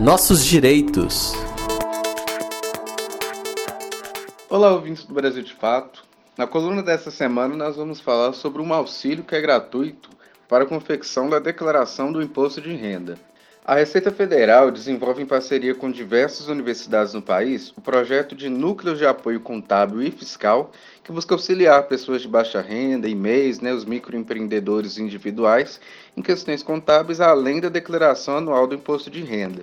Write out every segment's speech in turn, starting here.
Nossos direitos. Olá, ouvintes do Brasil de Fato. Na coluna dessa semana, nós vamos falar sobre um auxílio que é gratuito para a confecção da declaração do imposto de renda. A Receita Federal desenvolve em parceria com diversas universidades no país o projeto de Núcleos de Apoio Contábil e Fiscal, que busca auxiliar pessoas de baixa renda e MEIs, né, os microempreendedores individuais, em questões contábeis, além da declaração anual do imposto de renda.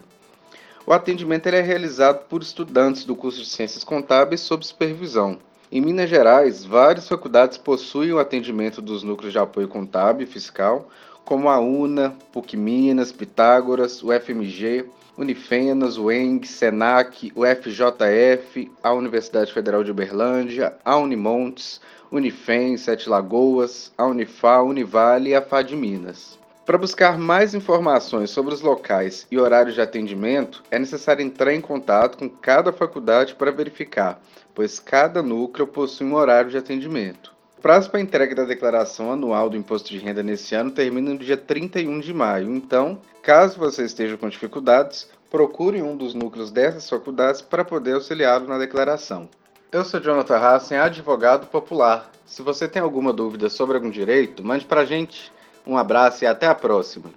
O atendimento é realizado por estudantes do curso de Ciências Contábeis sob supervisão. Em Minas Gerais, várias faculdades possuem o atendimento dos núcleos de apoio contábil e fiscal, como a UNA, PUC Minas, Pitágoras, o FMG, Unifenas, o ENG, SENAC, o FJF, a Universidade Federal de Uberlândia, a Unimontes, Unifem, Sete Lagoas, a Unifal, Univale e a FAD Minas. Para buscar mais informações sobre os locais e horários de atendimento, é necessário entrar em contato com cada faculdade para verificar, pois cada núcleo possui um horário de atendimento. O prazo para entrega da declaração anual do imposto de renda nesse ano termina no dia 31 de maio. Então, caso você esteja com dificuldades, procure um dos núcleos dessas faculdades para poder auxiliá-lo na declaração. Eu sou Jonathan Hassen, advogado popular. Se você tem alguma dúvida sobre algum direito, mande para a gente. Um abraço e até a próxima!